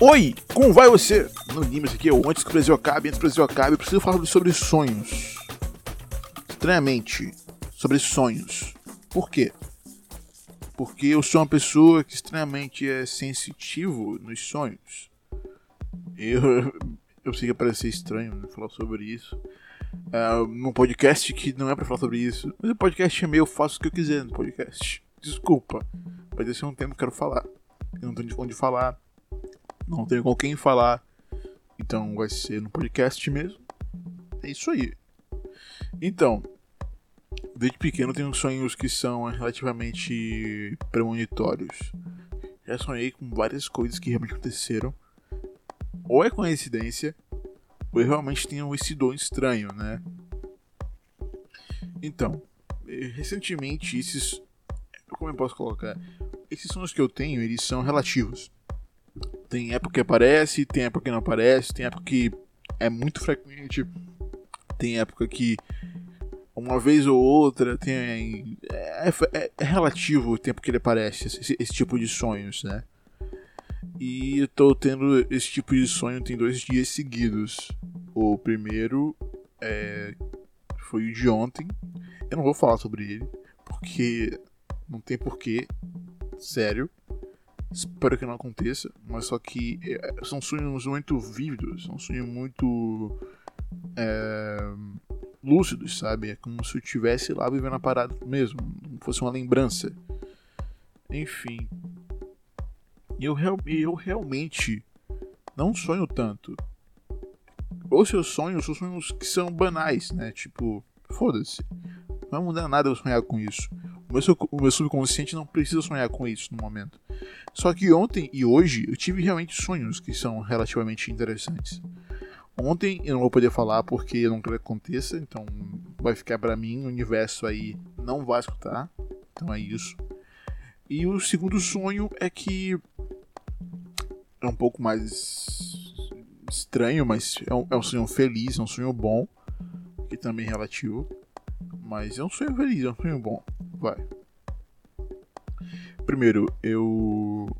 Oi, como vai você? No Nimes aqui, eu antes que o Brasil acabe, antes que o Brasil acabe, eu preciso falar sobre sonhos. Estranhamente, sobre sonhos. Por quê? Porque eu sou uma pessoa que extremamente é sensitivo nos sonhos. Eu, eu sei que parece estranho né, falar sobre isso. Uh, num podcast que não é pra falar sobre isso. Mas o podcast é meu, eu faço o que eu quiser no podcast. Desculpa. Vai ser um tempo que eu quero falar. Eu não tenho onde falar não tenho com quem falar, então vai ser no podcast mesmo. É isso aí. Então, desde pequeno tenho sonhos que são relativamente premonitórios. Já sonhei com várias coisas que realmente aconteceram. Ou é coincidência, ou eu realmente tenho esse dom estranho, né? Então, recentemente esses. Como eu posso colocar? Esses sonhos que eu tenho, eles são relativos. Tem época que aparece, tem época que não aparece, tem época que é muito frequente, tem época que uma vez ou outra tem. É, é, é relativo o tempo que ele aparece, esse, esse, tipo de sonhos, né? E eu tô tendo esse tipo de sonho tem dois dias seguidos. O primeiro é, foi o de ontem. Eu não vou falar sobre ele, porque não tem porquê. Sério. Espero que não aconteça, mas só que é, são sonhos muito vívidos, são sonhos muito é, lúcidos, sabe? É como se eu estivesse lá vivendo a parada mesmo, como fosse uma lembrança. Enfim. Eu, eu realmente não sonho tanto. Ou se eu sonho, são sonhos que são banais, né? Tipo, foda-se. Não vai mudar nada eu sonhar com isso. O meu, o meu subconsciente não precisa sonhar com isso no momento. Só que ontem e hoje eu tive realmente sonhos que são relativamente interessantes. Ontem eu não vou poder falar porque eu não quero que aconteça, então vai ficar para mim, o universo aí não vai escutar. Então é isso. E o segundo sonho é que é um pouco mais estranho, mas é um, é um sonho feliz, é um sonho bom, que também é relativo. Mas é um sonho feliz, é um sonho bom. Vai. Primeiro, eu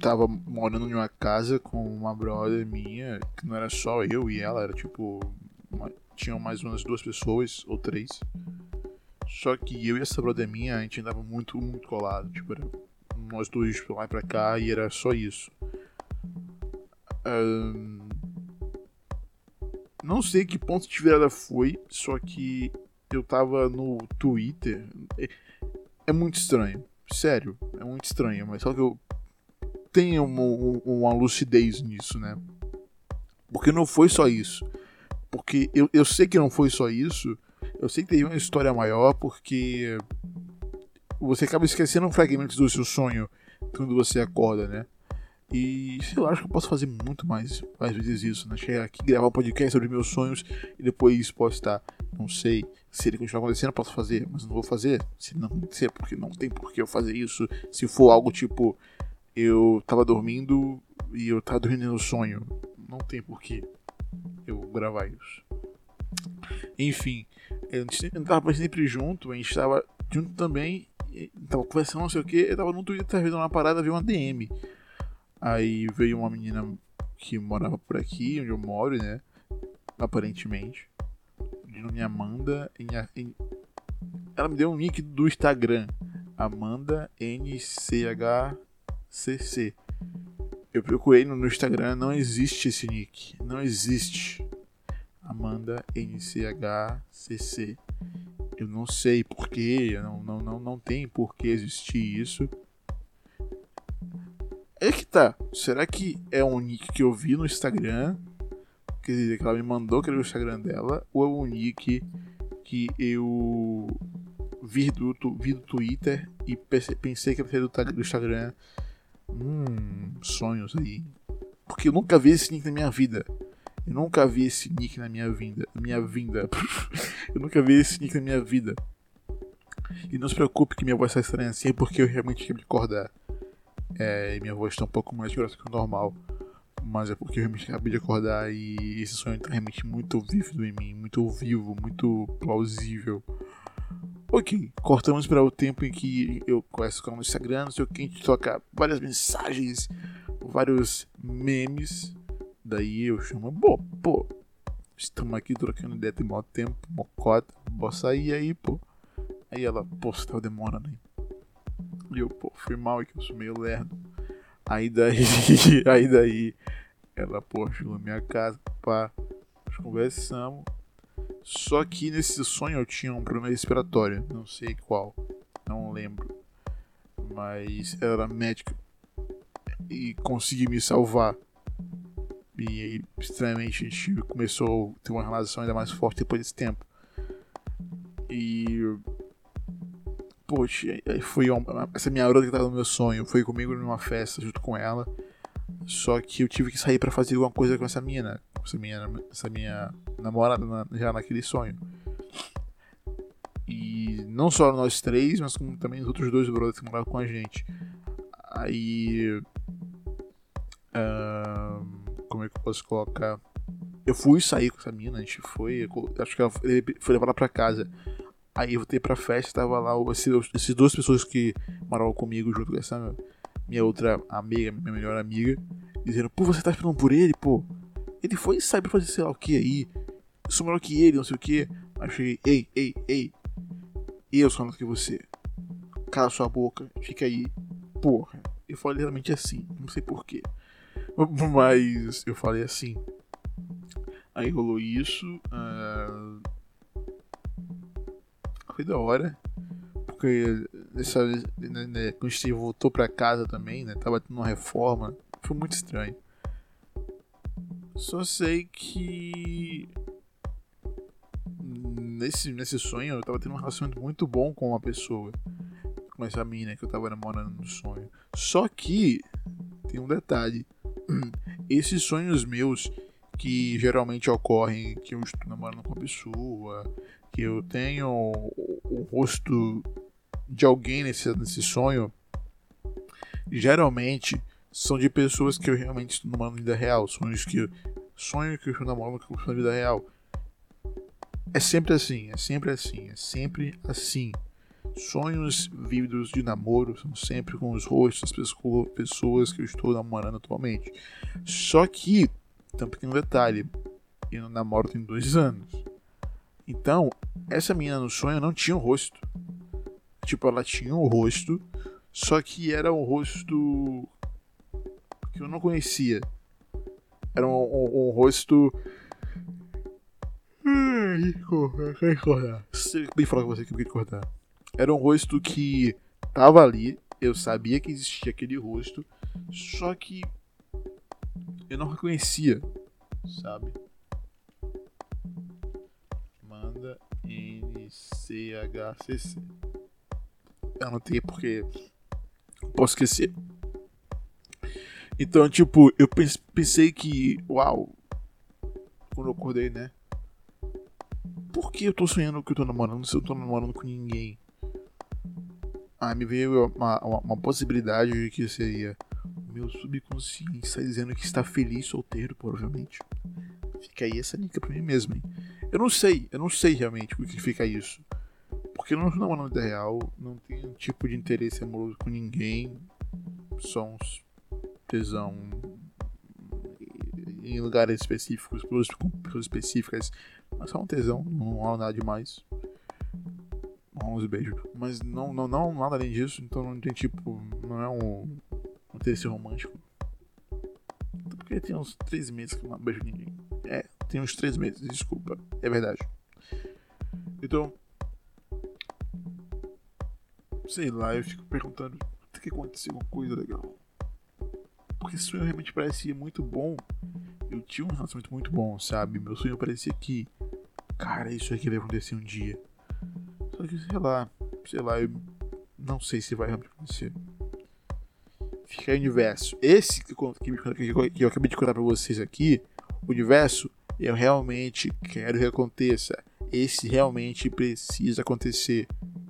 tava morando em uma casa com uma brother minha, que não era só eu e ela, era tipo. Uma, tinham mais umas duas pessoas, ou três. Só que eu e essa brother minha, a gente andava muito, muito colado. Tipo, era nós dois pra lá e pra cá e era só isso. Um, não sei que ponto de virada foi, só que eu tava no Twitter. É, muito estranho. Sério, é muito estranho, mas só que eu tenho uma, uma lucidez nisso, né? Porque não foi só isso. Porque eu, eu sei que não foi só isso. Eu sei que teve uma história maior, porque você acaba esquecendo fragmentos do seu sonho quando você acorda, né? E sei lá, acho que eu posso fazer muito mais, mais vezes isso, né? Chegar aqui, gravar um podcast sobre meus sonhos e depois postar. Não sei se ele continuar acontecendo, posso fazer, mas não vou fazer. Se não acontecer, porque não tem por que eu fazer isso. Se for algo tipo, eu tava dormindo e eu tava dormindo no sonho, não tem por que eu gravar isso. Enfim, a gente tava sempre junto, a gente tava junto também, tava conversando, não sei o que, eu tava no Twitter vendo uma parada, vi uma DM. Aí veio uma menina que morava por aqui, onde eu moro, né? Aparentemente. De nome Amanda. Em, em, ela me deu um nick do Instagram. Amanda NCHCC. Eu procurei no Instagram, não existe esse nick. Não existe. Amanda NCHCC. Eu não sei porquê, não, não, não, não tem por que existir isso. É que tá. Será que é um nick que eu vi no Instagram? Quer dizer, que ela me mandou que era o Instagram dela? Ou é um nick que eu vi do, vi do Twitter e pensei que era do Instagram? Hum, sonhos aí. Porque eu nunca vi esse nick na minha vida. Eu nunca vi esse nick na minha vinda. Minha vinda. eu nunca vi esse nick na minha vida. E não se preocupe que minha voz está estranha assim, porque eu realmente quero me acordar. É, e minha voz está um pouco mais grossa que o normal. Mas é porque eu realmente acabei de acordar e esse sonho está realmente muito vívido em mim, muito vivo, muito plausível. Ok, cortamos para o tempo em que eu começo com o Instagram, não sei o que, a gente troca várias mensagens vários memes. Daí eu chamo, pô, pô, estamos aqui trocando ideia tem maior tempo, mocota, bora sair aí, pô. Aí ela, pô, você tá demorando aí. E eu, pô, fui mal aqui, eu sou meio lerdo. Aí daí, aí daí, ela, pô, chegou na minha casa, pá, nós conversamos. Só que nesse sonho eu tinha um problema respiratório, não sei qual, não lembro. Mas ela era médica e conseguiu me salvar. E aí, estranhamente, a gente começou a ter uma relação ainda mais forte depois desse tempo. E. Poxa, foi essa minha garota que tava no meu sonho. Foi comigo numa festa junto com ela. Só que eu tive que sair para fazer alguma coisa com essa mina. Essa minha, essa minha namorada na, já naquele sonho. E não só nós três, mas como também os outros dois brothers que moravam com a gente. Aí. Uh, como é que eu posso colocar? Eu fui sair com essa mina, a gente foi. Acho que ela foi levar ela pra casa. Aí eu voltei pra festa, tava lá esses duas pessoas que moravam comigo junto com essa minha outra amiga, minha melhor amiga, dizendo, pô, você tá esperando por ele, pô. Ele foi sair pra fazer sei lá o que aí. Eu sou melhor que ele, não sei o que. Achei, ei, ei, ei. Eu sou melhor que você. Cala sua boca, fica aí. Porra. Eu falei realmente assim, não sei porquê. Mas eu falei assim. Aí rolou isso. Uh... Foi da hora. Porque nessa, né, né, quando a gente voltou pra casa também, né? Tava tendo uma reforma. Foi muito estranho. Só sei que. Nesse, nesse sonho eu tava tendo um relacionamento muito bom com uma pessoa. Com essa mina que eu tava namorando no sonho. Só que. Tem um detalhe. Esses sonhos meus que geralmente ocorrem que eu estou namorando com uma pessoa, que eu tenho o rosto de alguém nesse, nesse sonho, geralmente são de pessoas que eu realmente estou namorando na vida real. Sonhos que sonho que eu estou namorando na vida real. É sempre assim, é sempre assim, é sempre assim. Sonhos vívidos de namoro são sempre com os rostos das pessoas que eu estou namorando atualmente. Só que, um pequeno detalhe: eu não namoro tem dois anos. Então, essa menina no sonho não tinha um rosto. Tipo, ela tinha um rosto, só que era um rosto que eu não conhecia. Era um, um, um rosto. Ai, cortar. Bem falar com você que eu queria cortar. Era um rosto que tava ali, eu sabia que existia aquele rosto, só que eu não reconhecia, sabe? Manda NCHCC. Eu anotei porque posso esquecer. Então, tipo, eu pensei que, uau, quando eu acordei, né? Por que eu tô sonhando que eu tô namorando se eu tô namorando com ninguém? Ah, me veio uma, uma, uma possibilidade de que seria meu subconsciente está dizendo que está feliz solteiro, provavelmente. Fica aí essa dica pra mim mesmo, hein? Eu não sei, eu não sei realmente o que fica isso. Porque não estou namorando na vida real, não tenho tipo de interesse amoroso com ninguém. Só uns tesão em lugares específicos, com pessoas específicas. Mas só um tesão, não há nada demais. Uns beijos. Mas não, não, não nada além disso, então não tem tipo. Não é um, um interesse romântico. Porque tem uns três meses que eu não beijo ninguém. É, tem uns três meses, desculpa. É verdade. Então, sei lá, eu fico perguntando tem que acontecer alguma coisa legal. Porque esse sonho realmente parecia muito bom. Eu tinha um relacionamento muito bom, sabe? Meu sonho parecia que, cara, isso aqui vai acontecer um dia. Só que, sei lá, sei lá, eu não sei se vai realmente acontecer. Fica aí o universo. Esse que, que, que eu acabei de contar pra vocês aqui, o universo, eu realmente quero que aconteça. Esse realmente precisa acontecer.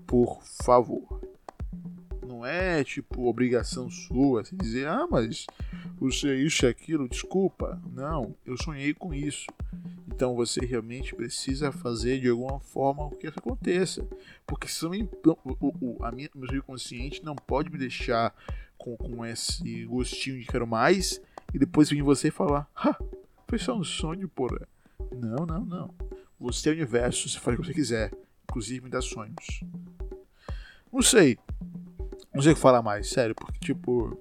Por favor não é tipo obrigação sua assim, dizer, ah, mas você é isso e aquilo, desculpa. Não, eu sonhei com isso. Então você realmente precisa fazer de alguma forma que isso aconteça. Porque se o, o, a minha, meu subconsciente não pode me deixar com, com esse gostinho de quero mais, e depois vir você falar, ha, foi só um sonho, porra. Não, não, não. Você é o universo, você faz o que você quiser, inclusive me dá sonhos. Não sei. Não sei o que falar mais, sério, porque tipo.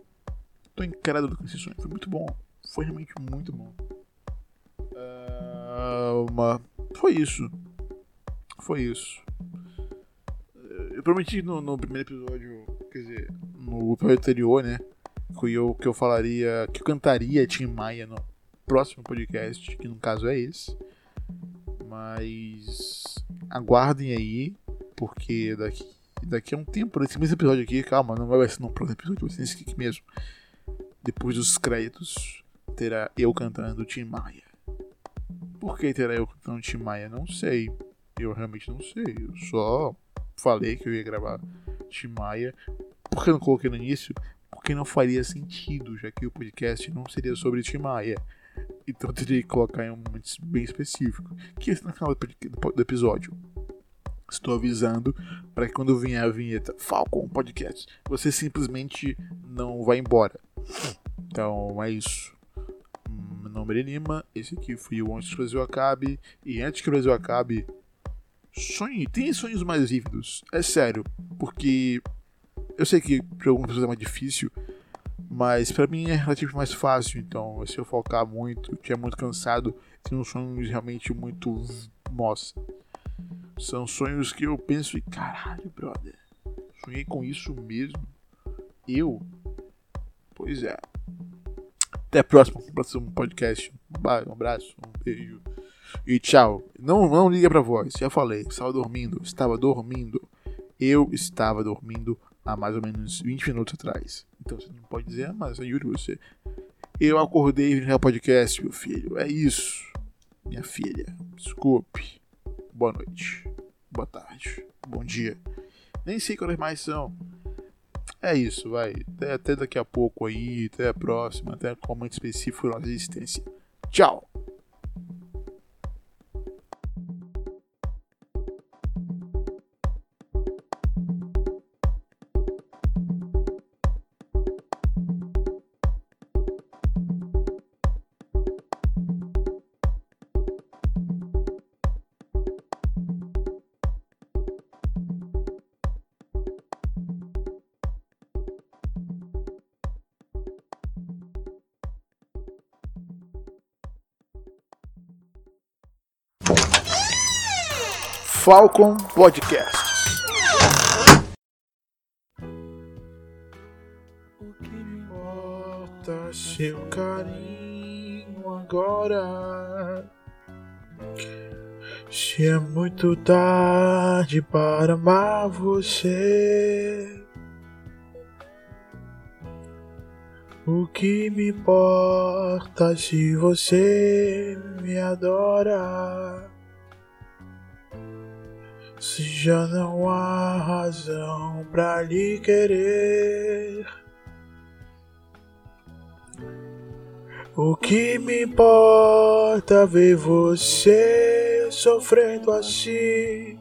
Tô incrédulo com esse sonho. Foi muito bom. Foi realmente muito bom. Uh, uma... Foi isso. Foi isso. Eu prometi no, no primeiro episódio, no episódio anterior, né? Que eu, que eu falaria, que eu cantaria Tim Maia no próximo podcast, que no caso é esse. Mas aguardem aí, porque daqui, daqui a um tempo, nesse mesmo episódio aqui, calma, não vai ser no próximo episódio, vai ser nesse aqui mesmo. Depois dos créditos, terá eu cantando Tim Maia. Por que terá eu cantando Tim Maia? Não sei. Eu realmente não sei. Eu só falei que eu ia gravar Tim Maia. Por que eu não coloquei no início? Porque não faria sentido, já que o podcast não seria sobre Tim Maia. Então eu teria que colocar em um momento bem específico. Que é no final do episódio. Estou avisando para que quando vier a vinheta Falcon Podcast, você simplesmente não vai embora. Então é isso. Meu nome é Lima, esse aqui foi o Antes que o Brasil Acabe. E antes que o Brasil acabe, sonhe, tem sonhos mais vívidos. É sério, porque eu sei que para algumas pessoas é mais difícil, mas para mim é relativamente mais fácil. Então, se eu focar muito, tiver muito cansado, tem uns sonhos realmente muito. Nossa. São sonhos que eu penso e caralho, brother. Sonhei com isso mesmo. Eu? Pois é. Até a próxima, próximo podcast. Um abraço, um beijo. E tchau. Não, não liga pra voz. Já falei. Estava dormindo. Estava dormindo. Eu estava dormindo há mais ou menos 20 minutos atrás. Então você não pode dizer, ah, mas juro você. Eu acordei no podcast, meu filho. É isso. Minha filha. Desculpe. Boa noite. Boa tarde. Bom dia. Nem sei quais mais são. É isso, vai. Até, até daqui a pouco aí. Até a próxima. Até um momento específico da existência. Tchau. Falcon Podcasts. O que me importa seu carinho agora? Se é muito tarde para amar você. O que me importa se você me adora? Se já não há razão pra lhe querer, o que me importa ver você sofrendo assim?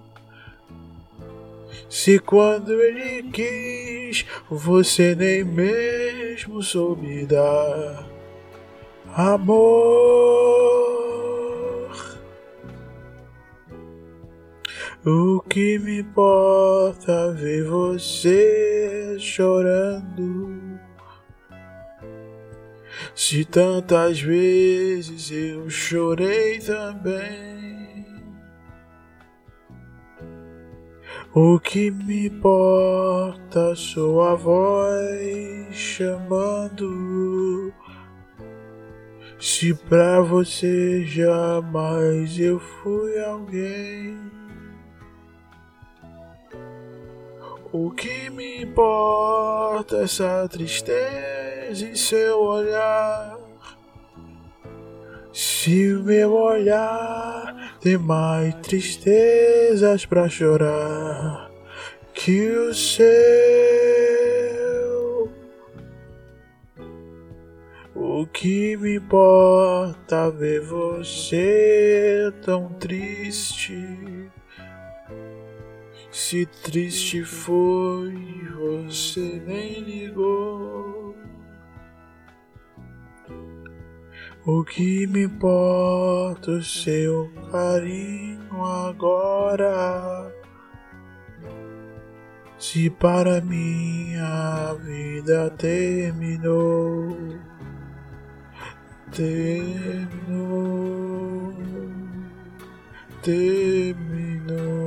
Se quando ele quis, você nem mesmo soube dar amor. O que me importa ver você chorando? Se tantas vezes eu chorei também. O que me importa sua voz chamando. Se pra você jamais eu fui alguém. O que me importa essa tristeza em seu olhar? Se o meu olhar tem mais tristezas pra chorar que o seu. O que me importa ver você tão triste? Se triste foi, você nem ligou. O que me importa o seu carinho agora? Se para mim a vida terminou, terminou, terminou.